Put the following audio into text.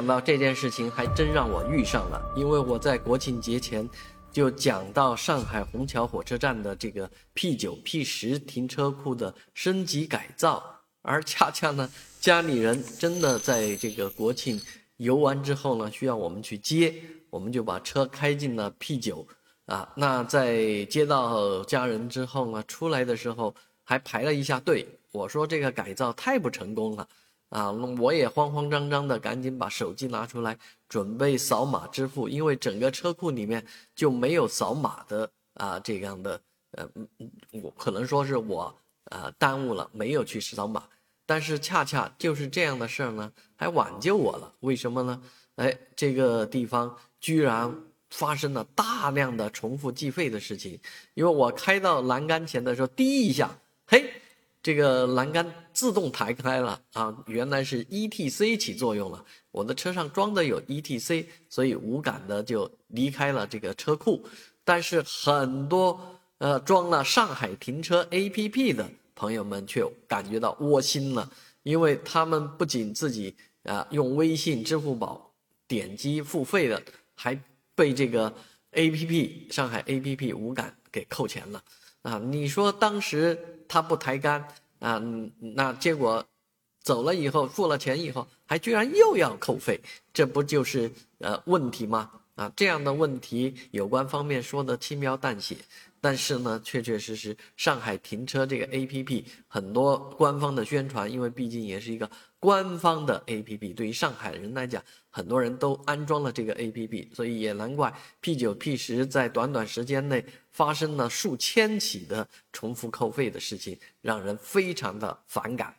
想到这件事情还真让我遇上了，因为我在国庆节前就讲到上海虹桥火车站的这个 P 九、P 十停车库的升级改造，而恰恰呢，家里人真的在这个国庆游完之后呢，需要我们去接，我们就把车开进了 P 九，啊，那在接到家人之后呢，出来的时候还排了一下队，我说这个改造太不成功了。啊，我也慌慌张张的，赶紧把手机拿出来，准备扫码支付，因为整个车库里面就没有扫码的啊，这样的，呃，我可能说是我啊耽误了，没有去扫码，但是恰恰就是这样的事儿呢，还挽救我了，为什么呢？哎，这个地方居然发生了大量的重复计费的事情，因为我开到栏杆前的时候，滴一下，嘿。这个栏杆自动抬开了啊，原来是 ETC 起作用了。我的车上装的有 ETC，所以无感的就离开了这个车库。但是很多呃装了上海停车 APP 的朋友们却感觉到窝心了，因为他们不仅自己啊用微信、支付宝点击付费了，还被这个 APP 上海 APP 无感给扣钱了。啊，你说当时他不抬杆啊，那结果走了以后付了钱以后，还居然又要扣费，这不就是呃问题吗？啊，这样的问题有关方面说的轻描淡写，但是呢，确确实实上海停车这个 APP 很多官方的宣传，因为毕竟也是一个官方的 APP，对于上海人来讲，很多人都安装了这个 APP，所以也难怪 P 九 P 十在短短时间内发生了数千起的重复扣费的事情，让人非常的反感。